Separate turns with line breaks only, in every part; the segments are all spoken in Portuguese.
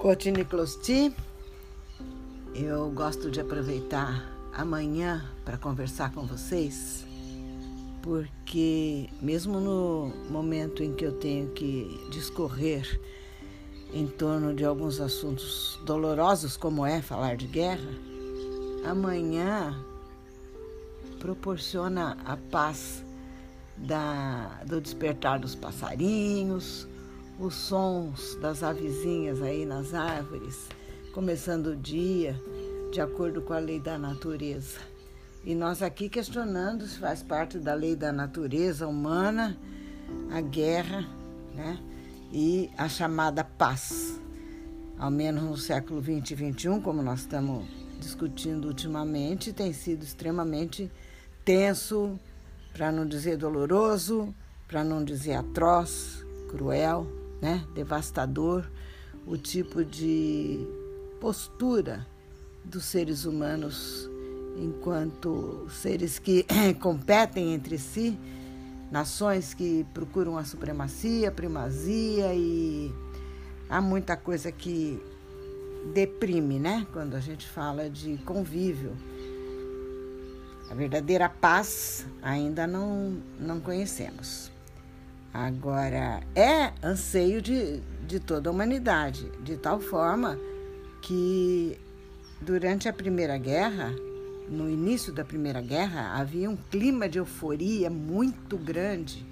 Cotine Closti, eu gosto de aproveitar amanhã para conversar com vocês, porque mesmo no momento em que eu tenho que discorrer em torno de alguns assuntos dolorosos, como é falar de guerra, amanhã proporciona a paz da, do despertar dos passarinhos, os sons das avezinhas aí nas árvores, começando o dia de acordo com a lei da natureza. E nós aqui questionando se faz parte da lei da natureza humana a guerra, né? E a chamada paz. Ao menos no século 20 e 21, como nós estamos discutindo ultimamente, tem sido extremamente tenso, para não dizer doloroso, para não dizer atroz, cruel né, devastador, o tipo de postura dos seres humanos enquanto seres que competem entre si, nações que procuram a supremacia, primazia e há muita coisa que deprime, né? Quando a gente fala de convívio. A verdadeira paz ainda não, não conhecemos. Agora, é anseio de, de toda a humanidade, de tal forma que durante a Primeira Guerra, no início da Primeira Guerra, havia um clima de euforia muito grande,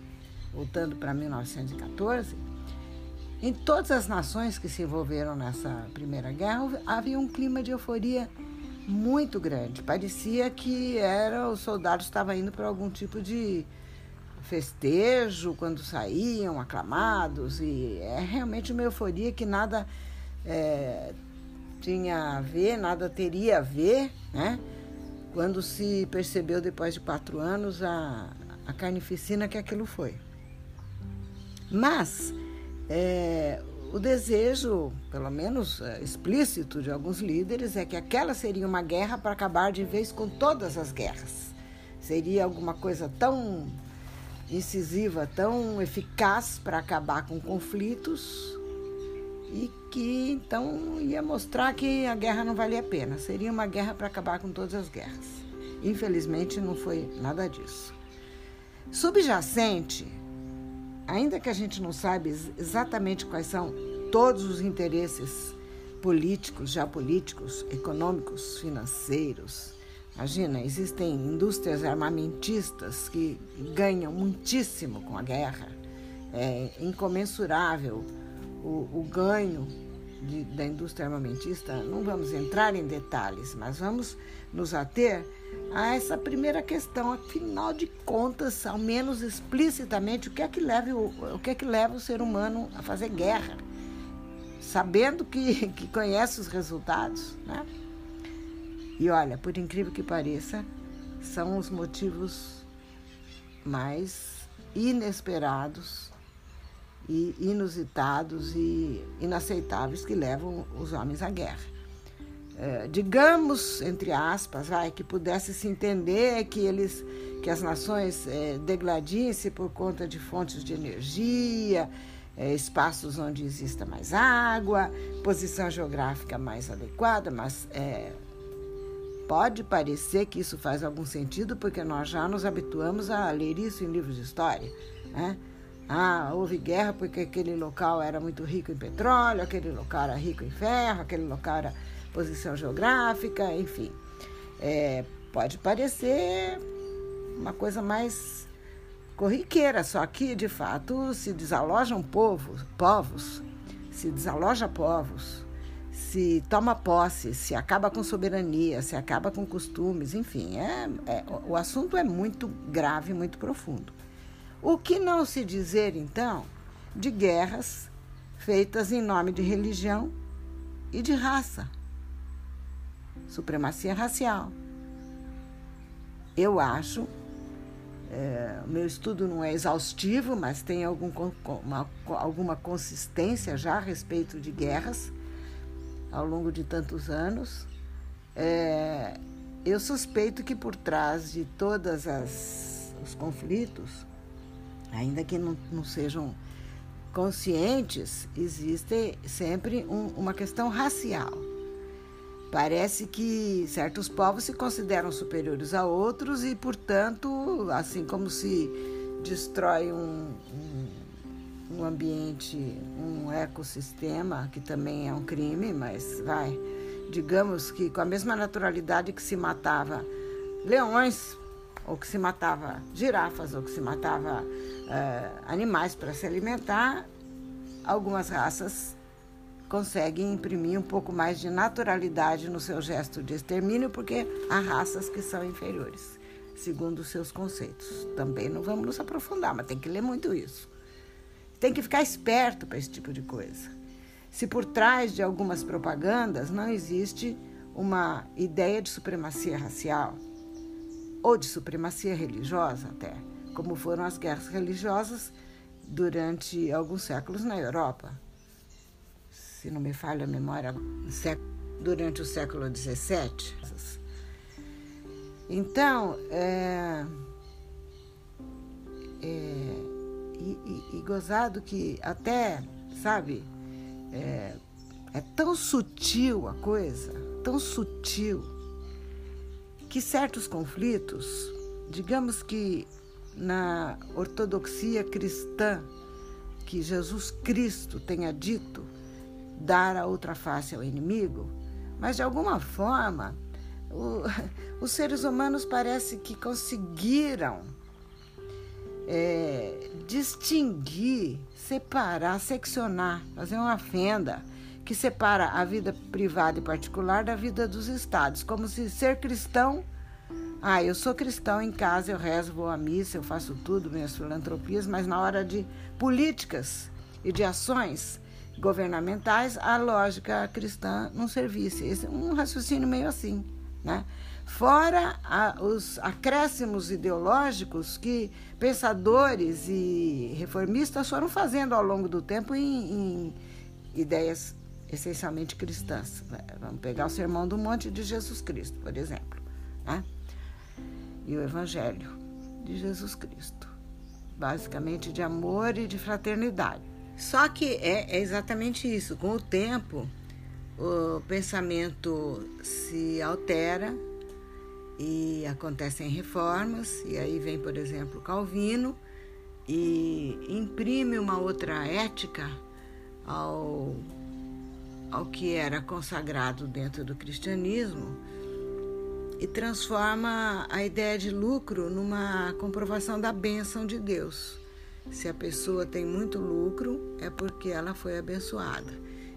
voltando para 1914. Em todas as nações que se envolveram nessa Primeira Guerra, havia um clima de euforia muito grande. Parecia que era os soldados estavam indo para algum tipo de festejo quando saíam aclamados e é realmente uma euforia que nada é, tinha a ver, nada teria a ver, né? Quando se percebeu depois de quatro anos a, a carnificina que aquilo foi. Mas é, o desejo, pelo menos é, explícito de alguns líderes, é que aquela seria uma guerra para acabar de vez com todas as guerras. Seria alguma coisa tão incisiva, tão eficaz para acabar com conflitos e que então ia mostrar que a guerra não valia a pena. Seria uma guerra para acabar com todas as guerras. Infelizmente não foi nada disso. Subjacente, ainda que a gente não saiba exatamente quais são todos os interesses políticos, geopolíticos, econômicos, financeiros, Imagina, existem indústrias armamentistas que ganham muitíssimo com a guerra. É incomensurável o, o ganho de, da indústria armamentista. Não vamos entrar em detalhes, mas vamos nos ater a essa primeira questão. Afinal de contas, ao menos explicitamente, o que é que leva o, o, que é que leva o ser humano a fazer guerra? Sabendo que, que conhece os resultados, né? E olha, por incrível que pareça, são os motivos mais inesperados e inusitados e inaceitáveis que levam os homens à guerra. É, digamos, entre aspas, vai, que pudesse se entender que eles que as nações é, degladiem-se por conta de fontes de energia, é, espaços onde exista mais água, posição geográfica mais adequada, mas é, Pode parecer que isso faz algum sentido, porque nós já nos habituamos a ler isso em livros de história. Né? Ah, houve guerra porque aquele local era muito rico em petróleo, aquele local era rico em ferro, aquele local era posição geográfica, enfim. É, pode parecer uma coisa mais corriqueira, só que de fato se desalojam povos, povos, se desaloja povos, se toma posse, se acaba com soberania, se acaba com costumes, enfim, é, é, o assunto é muito grave, muito profundo. O que não se dizer, então, de guerras feitas em nome de religião e de raça, supremacia racial. Eu acho, é, meu estudo não é exaustivo, mas tem algum, uma, alguma consistência já a respeito de guerras ao longo de tantos anos. É, eu suspeito que por trás de todos os conflitos, ainda que não, não sejam conscientes, existe sempre um, uma questão racial. Parece que certos povos se consideram superiores a outros e, portanto, assim como se destrói um, um, um ambiente, um ecossistema, que também é um crime, mas vai, digamos que com a mesma naturalidade que se matava leões, ou que se matava girafas, ou que se matava uh, animais para se alimentar, algumas raças conseguem imprimir um pouco mais de naturalidade no seu gesto de extermínio, porque há raças que são inferiores, segundo os seus conceitos. Também não vamos nos aprofundar, mas tem que ler muito isso. Tem que ficar esperto para esse tipo de coisa. Se por trás de algumas propagandas não existe uma ideia de supremacia racial ou de supremacia religiosa até, como foram as guerras religiosas durante alguns séculos na Europa. Se não me falha a memória, durante o século XVII. Então, é, é, e, e, e, gozado que até, sabe, é, é tão sutil a coisa, tão sutil, que certos conflitos, digamos que na ortodoxia cristã que Jesus Cristo tenha dito dar a outra face ao inimigo, mas de alguma forma o, os seres humanos parece que conseguiram é, distinguir, separar, seccionar, fazer uma fenda que separa a vida privada e particular da vida dos estados, como se ser cristão ah, eu sou cristão em casa, eu rezo, vou à missa, eu faço tudo, minhas filantropias, mas na hora de políticas e de ações governamentais, a lógica cristã não servisse. Esse é um raciocínio meio assim, né? Fora a, os acréscimos ideológicos que pensadores e reformistas foram fazendo ao longo do tempo em, em ideias essencialmente cristãs. Vamos pegar o Sermão do Monte de Jesus Cristo, por exemplo. Né? e o Evangelho de Jesus Cristo, basicamente de amor e de fraternidade. Só que é, é exatamente isso. Com o tempo, o pensamento se altera e acontecem reformas, e aí vem, por exemplo, Calvino e imprime uma outra ética ao, ao que era consagrado dentro do cristianismo e transforma a ideia de lucro numa comprovação da bênção de Deus. Se a pessoa tem muito lucro, é porque ela foi abençoada.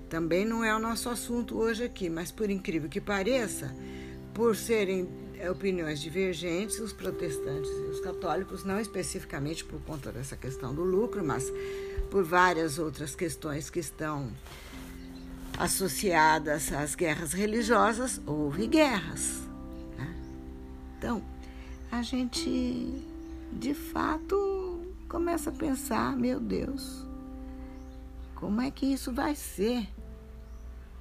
Também não é o nosso assunto hoje aqui, mas por incrível que pareça, por serem opiniões divergentes, os protestantes e os católicos, não especificamente por conta dessa questão do lucro, mas por várias outras questões que estão associadas às guerras religiosas, houve guerras. Então, a gente de fato começa a pensar: meu Deus, como é que isso vai ser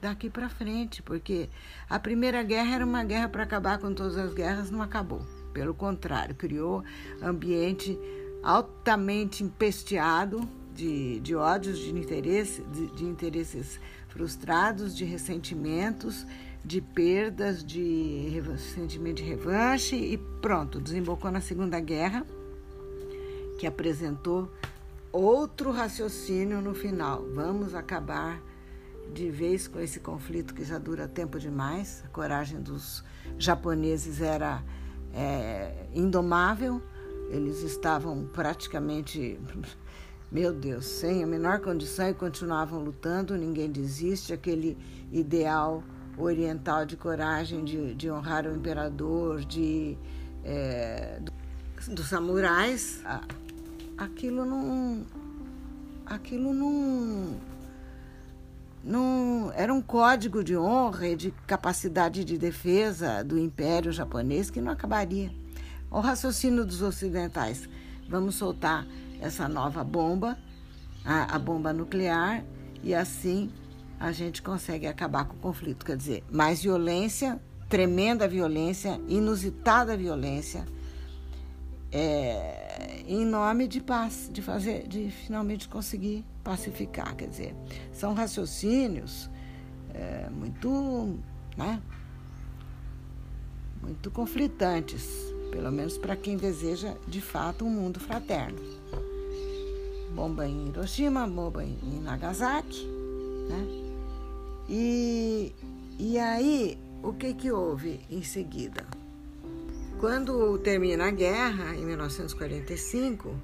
daqui para frente? Porque a Primeira Guerra era uma guerra para acabar com todas as guerras, não acabou. Pelo contrário, criou ambiente altamente empesteado de, de ódios, de, interesse, de, de interesses frustrados, de ressentimentos de perdas, de sentimento de revanche e pronto, desembocou na Segunda Guerra, que apresentou outro raciocínio no final. Vamos acabar de vez com esse conflito que já dura tempo demais. A coragem dos japoneses era é, indomável, eles estavam praticamente, meu Deus, sem a menor condição e continuavam lutando. Ninguém desiste, aquele ideal oriental de coragem, de, de honrar o imperador, de é, do, dos samurais, aquilo não, aquilo não, não era um código de honra e de capacidade de defesa do Império japonês que não acabaria. O raciocínio dos ocidentais, vamos soltar essa nova bomba, a, a bomba nuclear, e assim a gente consegue acabar com o conflito. Quer dizer, mais violência, tremenda violência, inusitada violência, é, em nome de paz, de fazer, de finalmente conseguir pacificar. Quer dizer, são raciocínios é, muito, né, muito conflitantes, pelo menos para quem deseja de fato um mundo fraterno. Bomba em Hiroshima, bomba em Nagasaki, né? E, e aí, o que que houve em seguida? Quando termina a guerra, em 1945,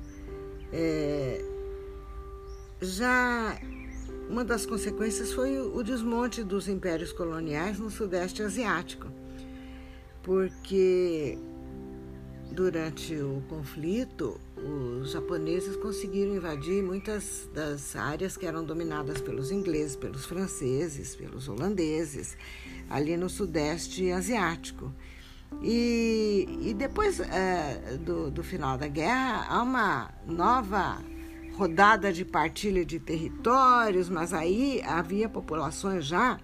é, já uma das consequências foi o desmonte dos impérios coloniais no Sudeste Asiático, porque durante o conflito os japoneses conseguiram invadir muitas das áreas que eram dominadas pelos ingleses, pelos franceses, pelos holandeses, ali no Sudeste Asiático. E, e depois é, do, do final da guerra, há uma nova rodada de partilha de territórios, mas aí havia populações já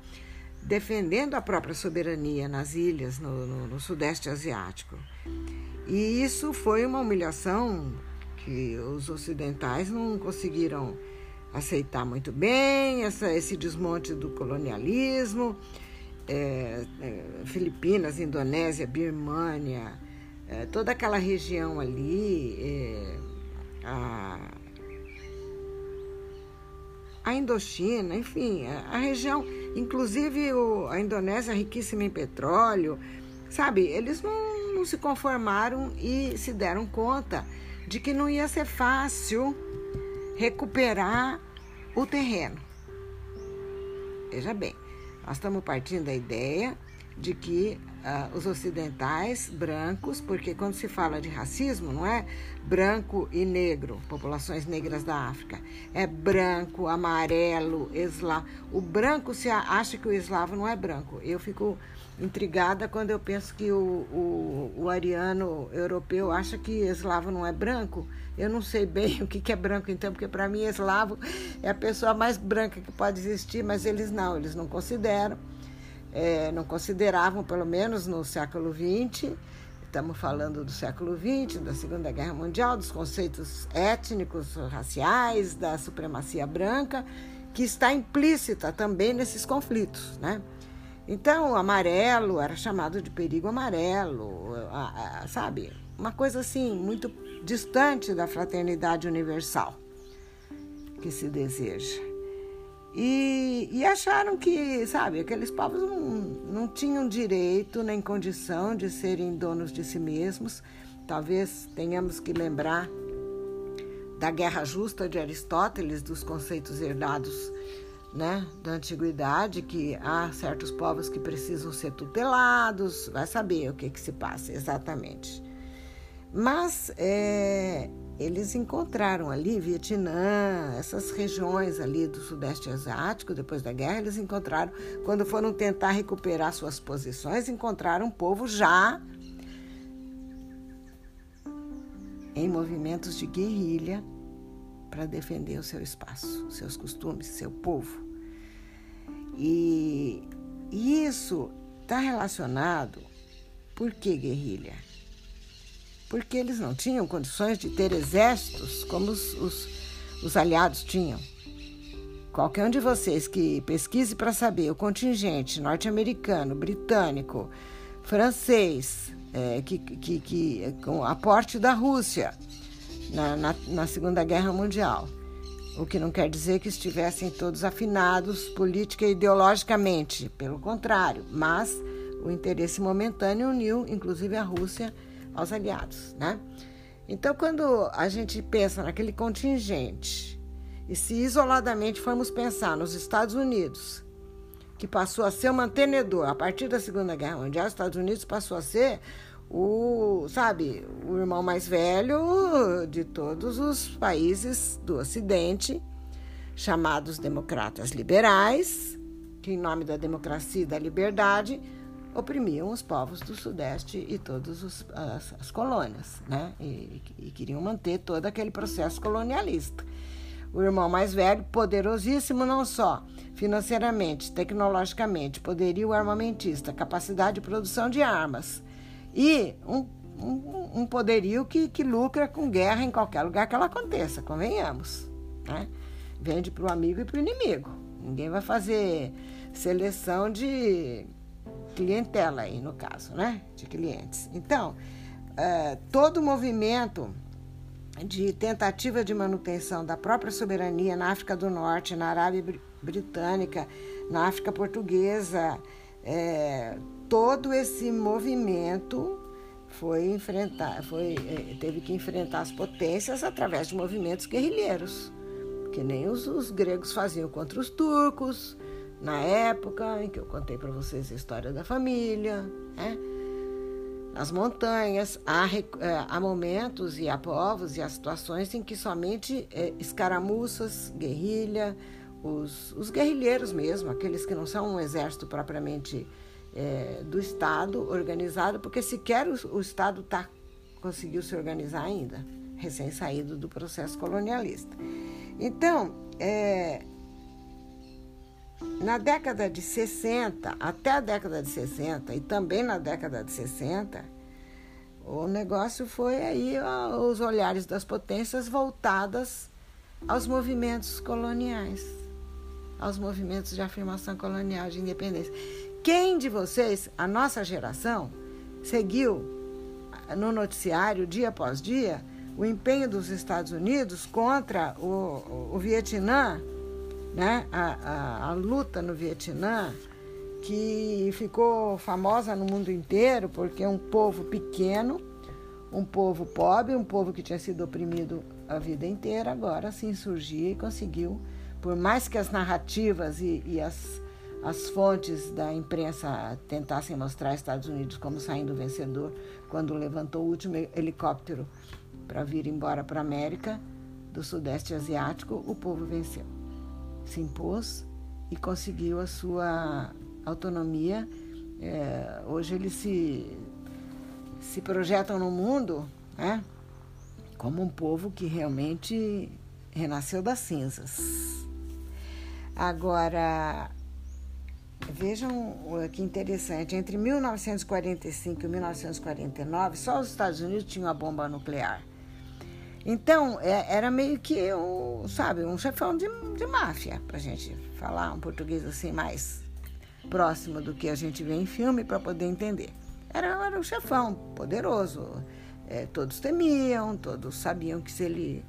defendendo a própria soberania nas ilhas, no, no, no, Sudeste Asiático. E isso foi uma humilhação que os ocidentais não conseguiram aceitar muito bem, essa, esse desmonte do colonialismo é, é, Filipinas, Indonésia, Birmânia, é, toda aquela região ali, é, a, a Indochina, enfim, a, a região, inclusive o, a Indonésia riquíssima em petróleo, sabe? Eles não, não se conformaram e se deram conta de que não ia ser fácil recuperar o terreno. Veja bem, nós estamos partindo da ideia de que uh, os ocidentais brancos, porque quando se fala de racismo, não é branco e negro, populações negras da África, é branco, amarelo, eslavo. O branco se acha que o eslavo não é branco. Eu fico intrigada quando eu penso que o, o, o ariano europeu acha que eslavo não é branco. Eu não sei bem o que é branco, então, porque para mim eslavo é a pessoa mais branca que pode existir, mas eles não, eles não consideram, é, não consideravam, pelo menos no século XX. Estamos falando do século XX, da Segunda Guerra Mundial, dos conceitos étnicos, raciais, da supremacia branca, que está implícita também nesses conflitos, né? Então, o amarelo era chamado de perigo amarelo, sabe? Uma coisa assim, muito distante da fraternidade universal que se deseja. E, e, acharam que, sabe, aqueles povos não, não tinham direito nem condição de serem donos de si mesmos. Talvez tenhamos que lembrar da guerra justa de Aristóteles, dos conceitos herdados né, da antiguidade, que há certos povos que precisam ser tutelados, vai saber o que, que se passa exatamente. Mas é, eles encontraram ali Vietnã, essas regiões ali do Sudeste Asiático, depois da guerra, eles encontraram, quando foram tentar recuperar suas posições, encontraram um povo já em movimentos de guerrilha para defender o seu espaço, seus costumes, seu povo. E, isso está relacionado, por que guerrilha? Porque eles não tinham condições de ter exércitos como os, os, os aliados tinham. Qualquer um de vocês que pesquise para saber o contingente norte-americano, britânico, francês, é, que, que, que, com aporte da Rússia, na, na, na Segunda Guerra Mundial. O que não quer dizer que estivessem todos afinados política e ideologicamente, pelo contrário, mas o interesse momentâneo uniu, inclusive, a Rússia aos aliados, né? Então, quando a gente pensa naquele contingente e se isoladamente formos pensar nos Estados Unidos, que passou a ser o mantenedor a partir da Segunda Guerra Mundial, os Estados Unidos passou a ser o, sabe, o irmão mais velho de todos os países do Ocidente, chamados democratas liberais, que em nome da democracia e da liberdade oprimiam os povos do Sudeste e todas as, as, colônias, né? E, e queriam manter todo aquele processo colonialista. O irmão mais velho, poderosíssimo não só financeiramente, tecnologicamente, poderio armamentista, capacidade de produção de armas, e um, um, um poderio que, que lucra com guerra em qualquer lugar que ela aconteça, convenhamos. Né? Vende para o amigo e para o inimigo. Ninguém vai fazer seleção de clientela aí, no caso, né? De clientes. Então, uh, todo movimento de tentativa de manutenção da própria soberania na África do Norte, na Arábia Britânica, na África Portuguesa, é, todo esse movimento foi enfrentar, foi, é, teve que enfrentar as potências através de movimentos guerrilheiros, que nem os, os gregos faziam contra os turcos, na época em que eu contei para vocês a história da família, né? nas montanhas, há, é, há, momentos e há povos e há situações em que somente é, escaramuças, guerrilha, os, os, guerrilheiros mesmo, aqueles que não são um exército propriamente é, do Estado organizado, porque sequer o, o Estado tá, conseguiu se organizar ainda, recém-saído do processo colonialista. Então, é, na década de 60, até a década de 60 e também na década de 60, o negócio foi aí ó, os olhares das potências voltadas aos movimentos coloniais, aos movimentos de afirmação colonial, de independência. Quem de vocês, a nossa geração, seguiu no noticiário, dia após dia, o empenho dos Estados Unidos contra o, o, Vietnã né? A, a, a, luta no Vietnã, que ficou famosa no mundo inteiro, porque um povo pequeno, um povo pobre, um povo que tinha sido oprimido a vida inteira, agora se insurgia e conseguiu, por mais que as narrativas e, e as, as fontes da imprensa tentassem mostrar Estados Unidos como saindo vencedor quando levantou o último helicóptero para vir embora para a América do Sudeste Asiático, o povo venceu se impôs e conseguiu a sua autonomia. É, hoje eles se, se projetam no mundo né, como um povo que realmente renasceu das cinzas. Agora, vejam que interessante, entre 1945 e 1949, só os Estados Unidos tinham a bomba nuclear. Então, é, era meio que, um, sabe, um chefão de, de máfia, pra gente falar um português assim mais próximo do que a gente vê em filme para poder entender. Era, era um chefão poderoso. É, todos temiam, todos sabiam que se ele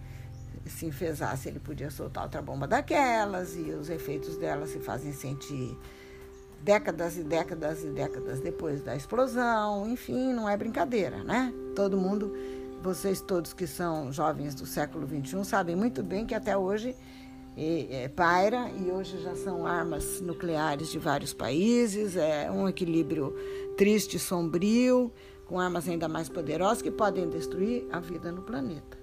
se enfesasse, ele podia soltar outra bomba daquelas, e os efeitos dela se fazem sentir décadas e décadas e décadas depois da explosão. Enfim, não é brincadeira, né? Todo mundo vocês todos que são jovens do século XXI sabem muito bem que até hoje é, paira e hoje já são armas nucleares de vários países, é um equilíbrio triste, sombrio, com armas ainda mais poderosas que podem destruir a vida no planeta.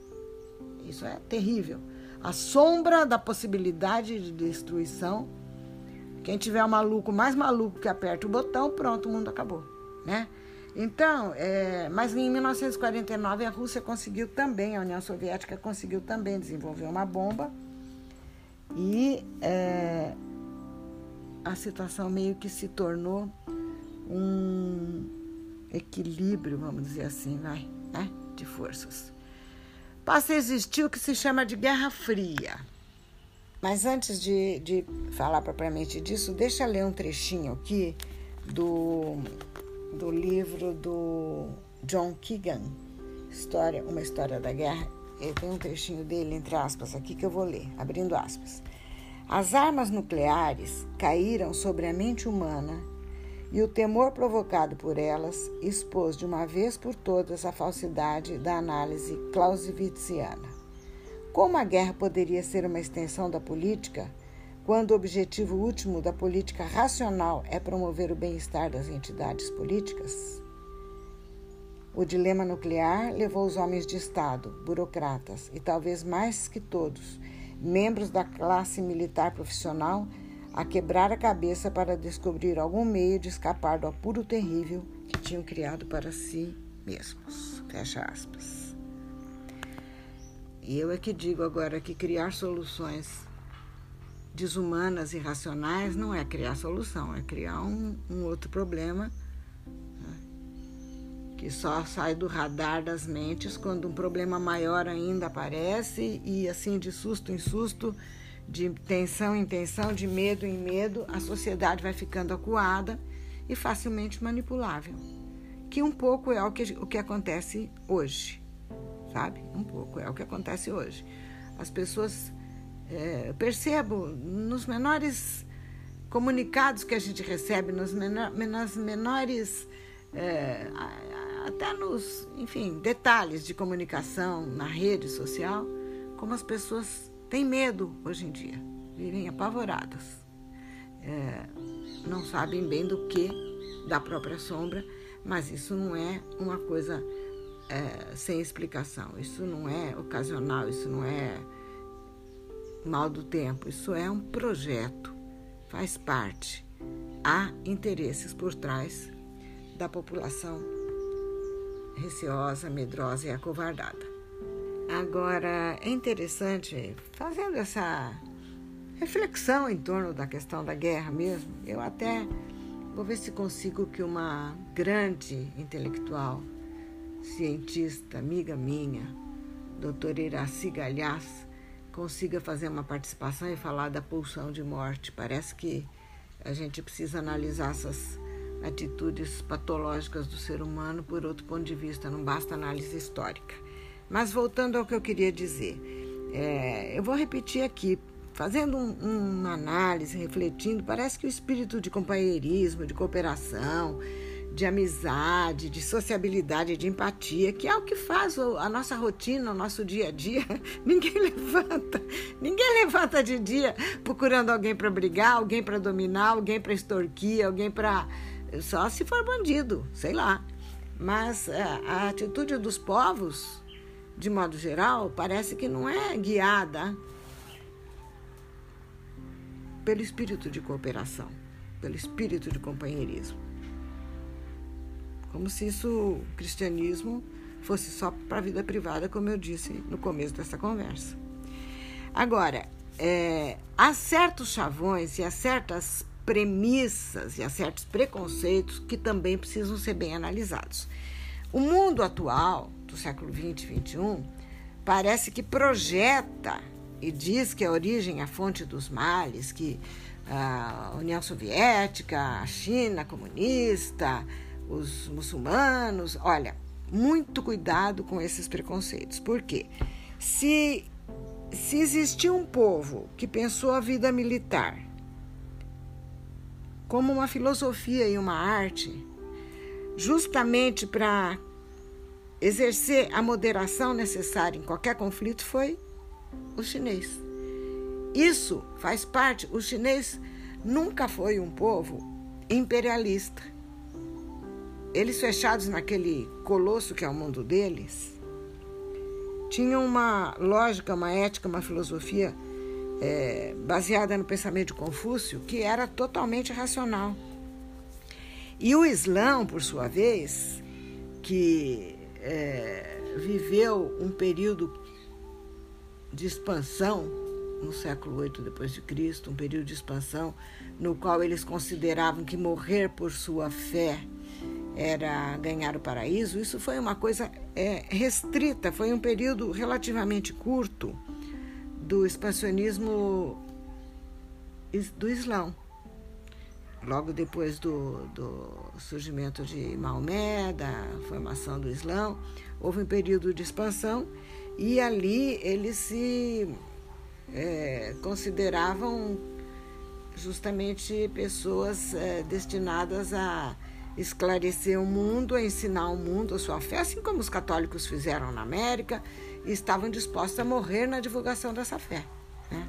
Isso é terrível. A sombra da possibilidade de destruição. Quem tiver um maluco mais maluco que aperta o botão, pronto, o mundo acabou, né? Então, é, mas em 1949 a Rússia conseguiu também, a União Soviética conseguiu também desenvolver uma bomba e é, a situação meio que se tornou um equilíbrio, vamos dizer assim, vai, né, de forças. Passa a existir o que se chama de Guerra Fria. Mas antes de, de falar propriamente disso, deixa eu ler um trechinho aqui do do livro do John Keegan, história, Uma História da Guerra. Eu tenho um trechinho dele, entre aspas, aqui que eu vou ler, abrindo aspas. As armas nucleares caíram sobre a mente humana e o temor provocado por elas expôs de uma vez por todas a falsidade da análise clausewitziana. Como a guerra poderia ser uma extensão da política, quando o objetivo último da política racional é promover o bem-estar das entidades políticas? O dilema nuclear levou os homens de Estado, burocratas e talvez mais que todos, membros da classe militar profissional, a quebrar a cabeça para descobrir algum meio de escapar do apuro terrível que tinham criado para si mesmos. Fecha aspas. E eu é que digo agora que criar soluções desumanas e racionais não é criar solução, é criar um, um outro problema né, que só sai do radar das mentes quando um problema maior ainda aparece e assim de susto em susto, de tensão em tensão, de medo em medo, a sociedade vai ficando acuada e facilmente manipulável. Que um pouco é o que, o que acontece hoje, sabe? Um pouco é o que acontece hoje. As pessoas, é, percebo nos menores comunicados que a gente recebe, nos menor, nas menores é, até nos, enfim, detalhes de comunicação na rede social, como as pessoas têm medo hoje em dia, vivem apavoradas, é, não sabem bem do que da própria sombra, mas isso não é uma coisa é, sem explicação, isso não é ocasional, isso não é mal do tempo, isso é um projeto, faz parte. Há interesses por trás da população receosa, medrosa e acovardada. Agora, é interessante, fazendo essa reflexão em torno da questão da guerra mesmo, eu até vou ver se consigo que uma grande intelectual, cientista, amiga minha, doutora Iraci Galhaz, consiga fazer uma participação e falar da pulsão de morte. Parece que a gente precisa analisar essas atitudes patológicas do ser humano por outro ponto de vista, não basta análise histórica. Mas voltando ao que eu queria dizer, é, eu vou repetir aqui, fazendo um, uma análise, refletindo, parece que o espírito de companheirismo, de cooperação, de amizade, de sociabilidade, de empatia, que é o que faz a nossa rotina, o nosso dia a dia. Ninguém levanta, ninguém levanta de dia procurando alguém para brigar, alguém para dominar, alguém para extorquir, alguém para só se for bandido, sei lá. Mas a, é, a atitude dos povos, de modo geral, parece que não é guiada pelo espírito de cooperação, pelo espírito de companheirismo. Como se isso, o cristianismo, fosse só para a vida privada, como eu disse no começo dessa conversa. Agora, é, há certos chavões e há certas premissas e a certos preconceitos que também precisam ser bem analisados. O mundo atual, do século 20 e 21, parece que projeta e diz que a origem é a fonte dos males, que a União Soviética, a China comunista, os muçulmanos. Olha, muito cuidado com esses preconceitos. Por quê? Se, se existia um povo que pensou a vida militar como uma filosofia e uma arte, justamente para exercer a moderação necessária em qualquer conflito, foi o chinês. Isso faz parte. O chinês nunca foi um povo imperialista. Eles fechados naquele colosso que é o mundo deles, tinham uma lógica, uma ética, uma filosofia é, baseada no pensamento de Confúcio, que era totalmente racional. E o Islã, por sua vez, que é, viveu um período de expansão no século VIII depois de Cristo, um período de expansão no qual eles consideravam que morrer por sua fé era ganhar o paraíso. Isso foi uma coisa é, restrita, foi um período relativamente curto do expansionismo do Islão. Logo depois do, do surgimento de Maomé, da formação do Islão, houve um período de expansão e ali eles se é, consideravam justamente pessoas é, destinadas a esclarecer o mundo, ensinar o mundo a sua fé, assim como os católicos fizeram na América e estavam dispostos a morrer na divulgação dessa fé. Né?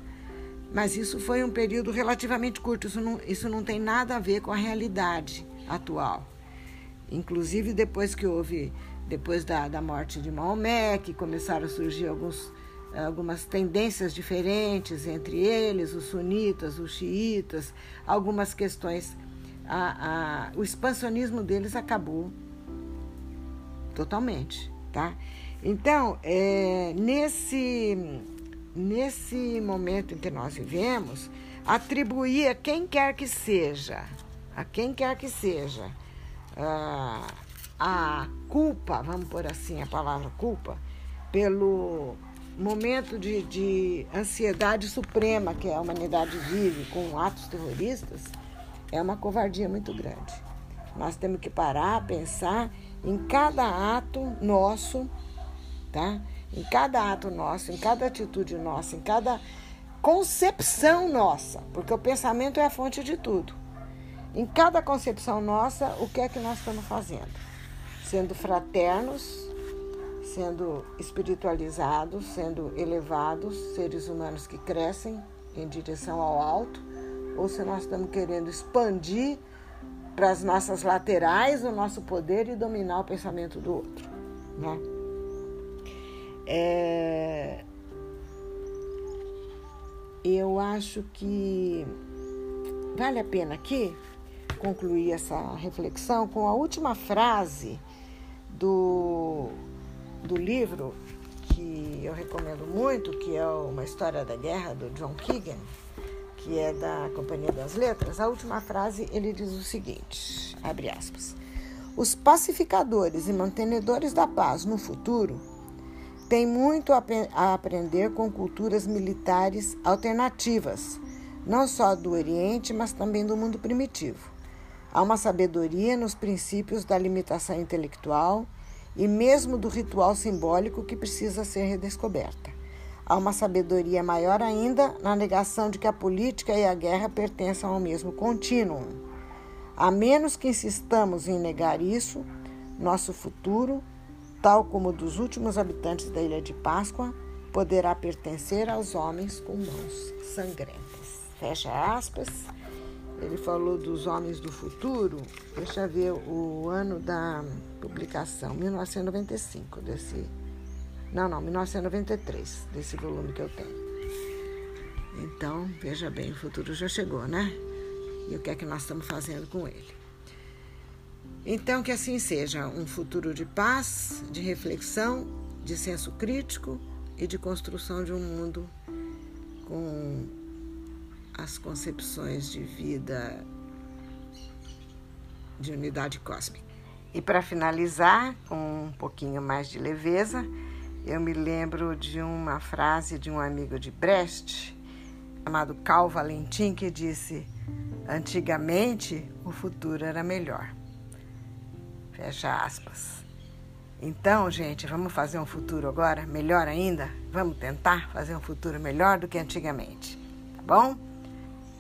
Mas isso foi um período relativamente curto, isso não, isso não tem nada a ver com a realidade atual. Inclusive, depois que houve, depois da, da morte de Maomé, que começaram a surgir alguns, algumas tendências diferentes entre eles, os sunitas, os xiitas, algumas questões. A, a, o expansionismo deles acabou totalmente, tá? Então, é, nesse, nesse momento em que nós vivemos, atribuir a quem quer que seja, a quem quer que seja, a, a culpa, vamos por assim a palavra culpa, pelo momento de, de ansiedade suprema que a humanidade vive com atos terroristas, é uma covardia muito grande. Nós temos que parar, pensar em cada ato nosso, tá? Em cada ato nosso, em cada atitude nossa, em cada concepção nossa, porque o pensamento é a fonte de tudo. Em cada concepção nossa, o que é que nós estamos fazendo? Sendo fraternos, sendo espiritualizados, sendo elevados, seres humanos que crescem em direção ao alto, ou se nós estamos querendo expandir para as nossas laterais o nosso poder e dominar o pensamento do outro. Né? É... Eu acho que vale a pena aqui concluir essa reflexão com a última frase do, do livro que eu recomendo muito, que é uma história da guerra do John Keegan, que é da Companhia das Letras, a última frase ele diz o seguinte: abre aspas. Os pacificadores e mantenedores da paz no futuro têm muito a, a aprender com culturas militares alternativas, não só do Oriente, mas também do mundo primitivo. Há uma sabedoria nos princípios da limitação intelectual e mesmo do ritual simbólico que precisa ser redescoberta. Há uma sabedoria maior ainda na negação de que a política e a guerra pertençam ao mesmo contínuo. A menos que insistamos em negar isso, nosso futuro, tal como o dos últimos habitantes da Ilha de Páscoa, poderá pertencer aos homens com mãos sangrentas. Fecha aspas. Ele falou dos homens do futuro. Deixa eu ver o ano da publicação, 1995, desse não, não, 1993, desse volume que eu tenho. Então, veja bem, o futuro já chegou, né? E o que é que nós estamos fazendo com ele? Então, que assim seja um futuro de paz, de reflexão, de senso crítico e de construção de um mundo com as concepções de vida de unidade cósmica. E para finalizar, com um pouquinho mais de leveza, eu me lembro de uma frase de um amigo de Brecht, chamado Cal Valentim, que disse: Antigamente o futuro era melhor. Fecha aspas. Então, gente, vamos fazer um futuro agora melhor ainda? Vamos tentar fazer um futuro melhor do que antigamente, tá bom?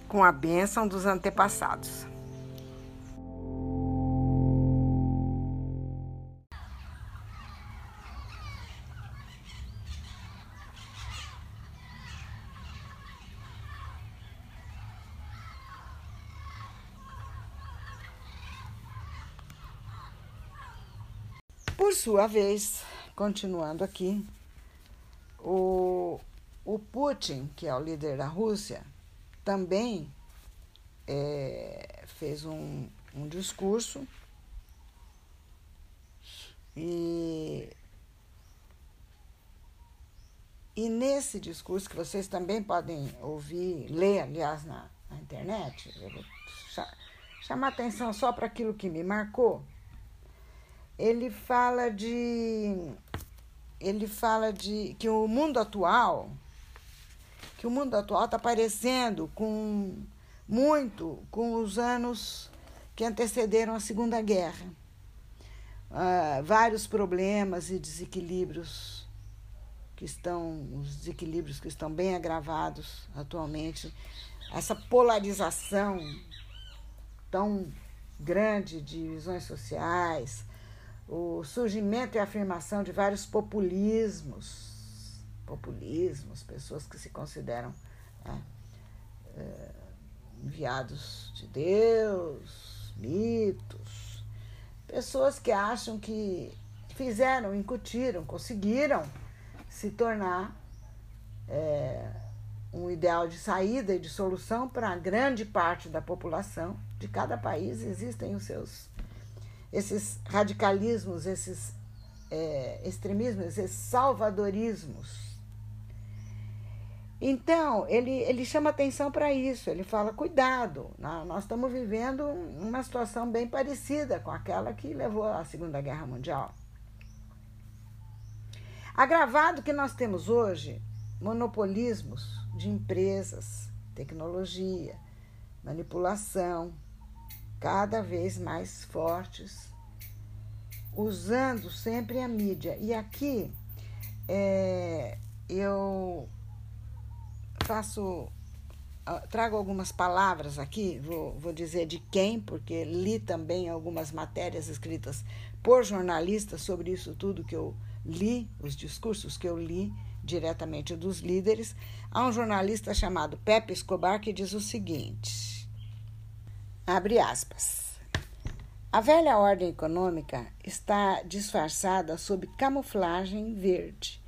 Com a bênção dos antepassados. Por sua vez, continuando aqui, o, o Putin, que é o líder da Rússia, também é, fez um, um discurso e, e nesse discurso, que vocês também podem ouvir, ler, aliás, na, na internet, eu vou chamar atenção só para aquilo que me marcou ele fala de ele fala de que o mundo atual que o mundo atual está parecendo com muito com os anos que antecederam a Segunda Guerra. Uh, vários problemas e desequilíbrios que estão, os desequilíbrios que estão bem agravados atualmente, essa polarização tão grande de visões sociais, o surgimento e afirmação de vários populismos, populismos, pessoas que se consideram né, é, enviados de Deus, mitos, pessoas que acham que fizeram, incutiram, conseguiram se tornar é, um ideal de saída e de solução para grande parte da população de cada país. Existem os seus esses radicalismos, esses é, extremismos, esses salvadorismos. Então, ele, ele chama atenção para isso, ele fala: cuidado, nós estamos vivendo uma situação bem parecida com aquela que levou à Segunda Guerra Mundial. Agravado que nós temos hoje monopolismos de empresas, tecnologia, manipulação, cada vez mais fortes, usando sempre a mídia. E aqui é, eu faço ah, trago algumas palavras aqui, vou, vou dizer de quem, porque li também algumas matérias escritas por jornalistas sobre isso tudo que eu li, os discursos que eu li diretamente dos líderes. Há um jornalista chamado Pepe Escobar que diz o seguinte: abre aspas. A velha ordem econômica está disfarçada sob camuflagem verde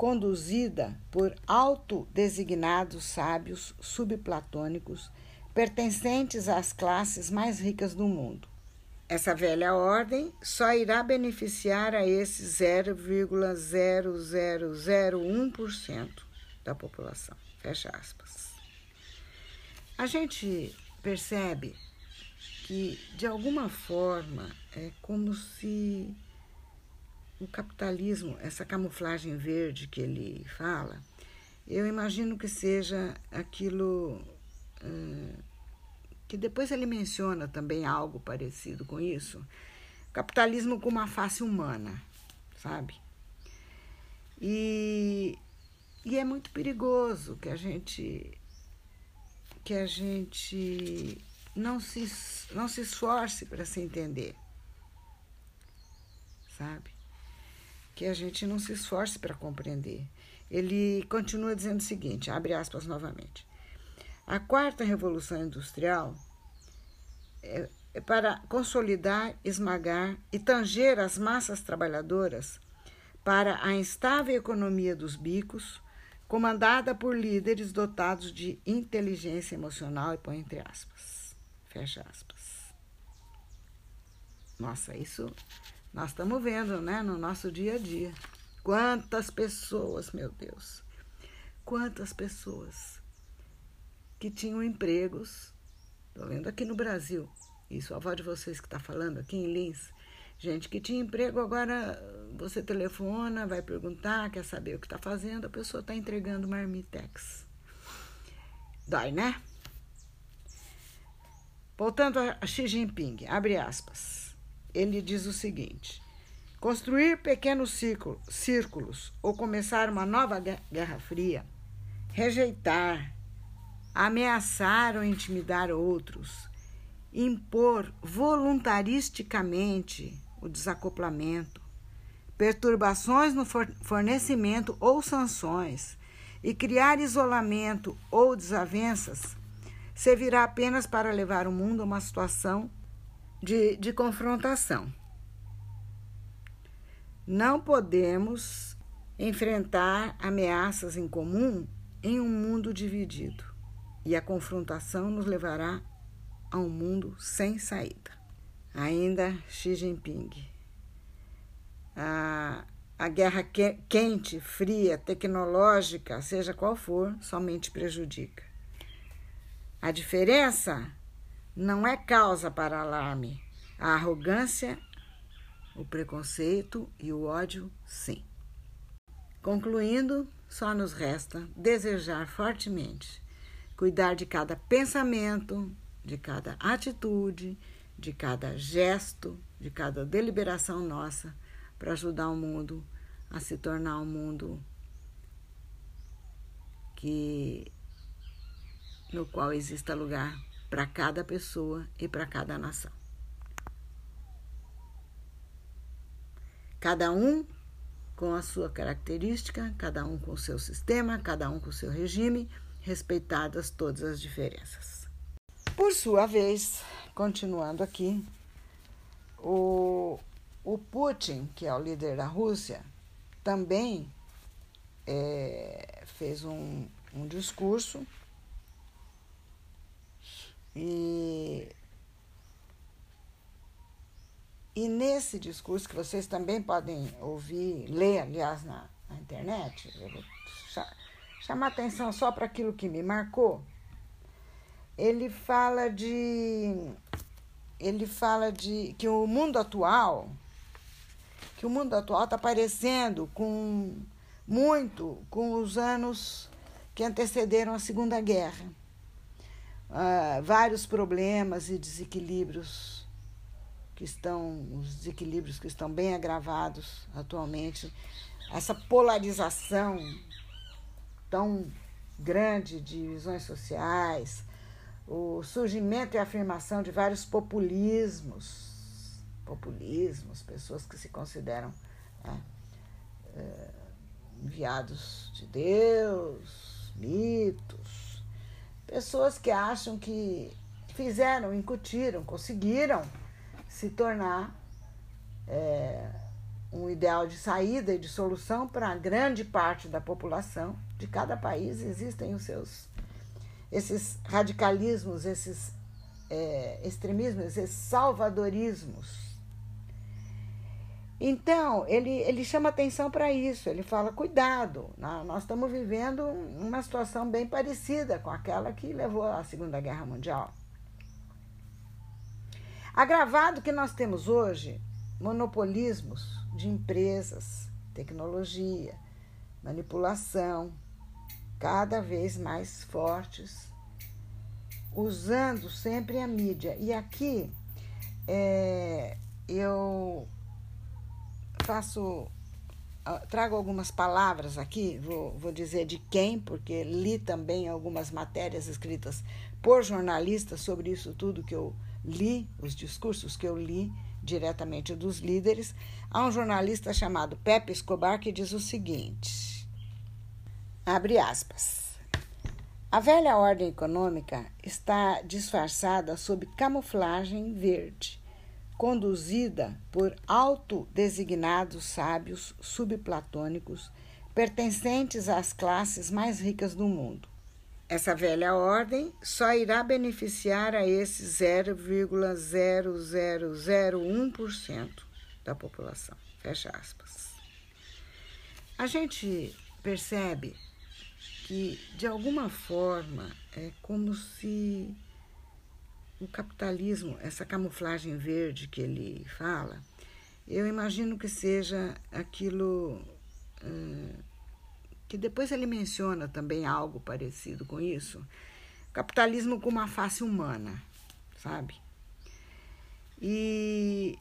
conduzida por autodesignados sábios subplatônicos pertencentes às classes mais ricas do mundo. Essa velha ordem só irá beneficiar a esse 0,0001% da população. Fecha aspas. A gente percebe que, de alguma forma, é como se o capitalismo, essa camuflagem verde que ele fala, eu imagino que seja aquilo uh, que depois ele menciona também algo parecido com isso. Capitalismo com uma face humana, sabe? E, e é muito perigoso que a gente que a gente não se, não se esforce para se entender, sabe? que a gente não se esforce para compreender. Ele continua dizendo o seguinte, abre aspas novamente. A quarta revolução industrial é, é para consolidar, esmagar e tanger as massas trabalhadoras para a instável economia dos bicos, comandada por líderes dotados de inteligência emocional, e põe entre aspas, fecha aspas. Nossa, isso nós estamos vendo, né, no nosso dia a dia. Quantas pessoas, meu Deus, quantas pessoas que tinham empregos. Estou vendo aqui no Brasil, isso a avó de vocês que está falando aqui em Lins. Gente que tinha emprego, agora você telefona, vai perguntar, quer saber o que está fazendo, a pessoa está entregando marmitex. Dói, né? Voltando a Xi Jinping, abre aspas. Ele diz o seguinte: construir pequenos círculos ou começar uma nova guerra fria, rejeitar, ameaçar ou intimidar outros, impor voluntaristicamente o desacoplamento, perturbações no fornecimento ou sanções e criar isolamento ou desavenças servirá apenas para levar o mundo a uma situação de, de confrontação. Não podemos enfrentar ameaças em comum em um mundo dividido, e a confrontação nos levará a um mundo sem saída. Ainda Xi Jinping. A, a guerra que, quente, fria, tecnológica, seja qual for, somente prejudica. A diferença não é causa para alarme. A arrogância, o preconceito e o ódio, sim. Concluindo, só nos resta desejar fortemente cuidar de cada pensamento, de cada atitude, de cada gesto, de cada deliberação nossa para ajudar o mundo a se tornar um mundo que no qual exista lugar para cada pessoa e para cada nação. Cada um com a sua característica, cada um com o seu sistema, cada um com o seu regime, respeitadas todas as diferenças. Por sua vez, continuando aqui, o, o Putin, que é o líder da Rússia, também é, fez um, um discurso e, e nesse discurso, que vocês também podem ouvir, ler, aliás, na, na internet, eu vou chamar atenção só para aquilo que me marcou, ele fala de ele fala de que o mundo atual que o mundo atual está parecendo com muito com os anos que antecederam a Segunda Guerra. Uh, vários problemas e desequilíbrios que estão os desequilíbrios que estão bem agravados atualmente. Essa polarização tão grande de visões sociais o surgimento e afirmação de vários populismos, populismos, pessoas que se consideram né, é, enviados de Deus, mitos, pessoas que acham que fizeram, incutiram, conseguiram se tornar é, um ideal de saída e de solução para grande parte da população de cada país existem os seus esses radicalismos, esses é, extremismos, esses salvadorismos. Então, ele, ele chama atenção para isso, ele fala: cuidado, nós estamos vivendo uma situação bem parecida com aquela que levou à Segunda Guerra Mundial. Agravado que nós temos hoje monopolismos de empresas, tecnologia, manipulação, cada vez mais fortes, usando sempre a mídia. E aqui é, eu faço, ah, trago algumas palavras aqui, vou, vou dizer de quem, porque li também algumas matérias escritas por jornalistas sobre isso tudo que eu li, os discursos que eu li diretamente dos líderes. Há um jornalista chamado Pepe Escobar que diz o seguinte Abre aspas. A velha ordem econômica está disfarçada sob camuflagem verde, conduzida por autodesignados sábios subplatônicos pertencentes às classes mais ricas do mundo. Essa velha ordem só irá beneficiar a esse 0,0001% da população. Fecha aspas. A gente percebe que, de alguma forma, é como se o capitalismo, essa camuflagem verde que ele fala, eu imagino que seja aquilo uh, que depois ele menciona também algo parecido com isso, capitalismo com uma face humana, sabe? E,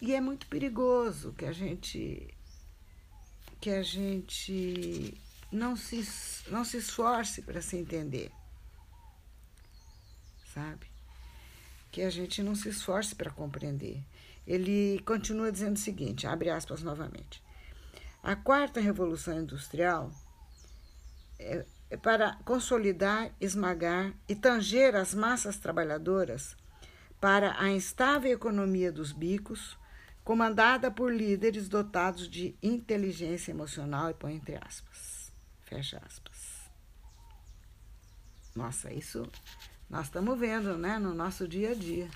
e é muito perigoso que a gente que a gente não se, não se esforce para se entender. Sabe? Que a gente não se esforce para compreender. Ele continua dizendo o seguinte: abre aspas novamente. A quarta revolução industrial é, é para consolidar, esmagar e tanger as massas trabalhadoras para a instável economia dos bicos, comandada por líderes dotados de inteligência emocional, e põe entre aspas. Fecha aspas. Nossa, isso nós estamos vendo, né, no nosso dia a dia.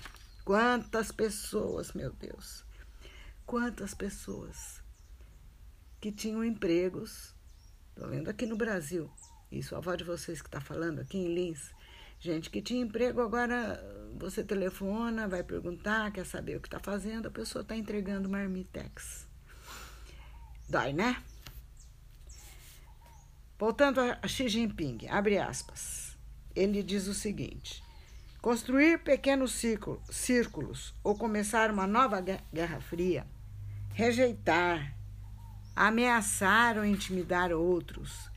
Quantas pessoas, meu Deus, quantas pessoas que tinham empregos, estou vendo aqui no Brasil, isso a avó de vocês que está falando aqui em Lins, gente que tinha emprego, agora você telefona, vai perguntar, quer saber o que está fazendo, a pessoa está entregando marmitex. Dói, né? Voltando a Xi Jinping, abre aspas. Ele diz o seguinte: construir pequenos círculos ou começar uma nova guerra fria, rejeitar, ameaçar ou intimidar outros,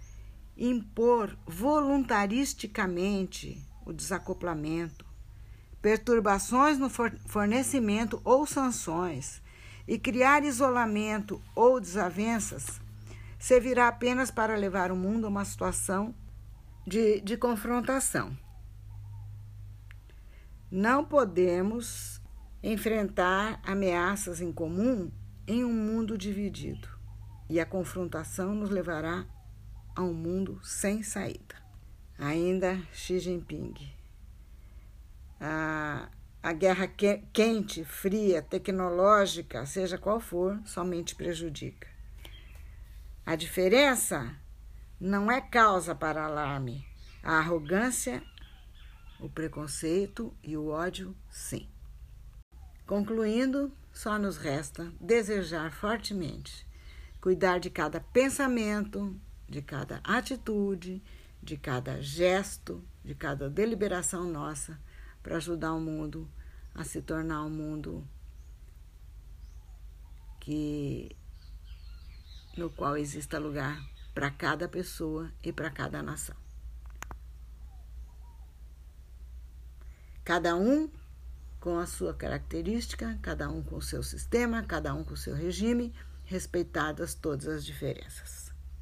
impor voluntaristicamente o desacoplamento, perturbações no fornecimento ou sanções e criar isolamento ou desavenças servirá apenas para levar o mundo a uma situação de, de confrontação. Não podemos enfrentar ameaças em comum em um mundo dividido, e a confrontação nos levará a um mundo sem saída. Ainda Xi Jinping. A, a guerra que, quente, fria, tecnológica, seja qual for, somente prejudica. A diferença não é causa para alarme. A arrogância, o preconceito e o ódio, sim. Concluindo, só nos resta desejar fortemente cuidar de cada pensamento, de cada atitude, de cada gesto, de cada deliberação nossa para ajudar o mundo a se tornar um mundo que no qual exista lugar para cada pessoa e para cada nação. Cada um com a sua característica, cada um com o seu sistema, cada um com o seu regime, respeitadas todas as diferenças.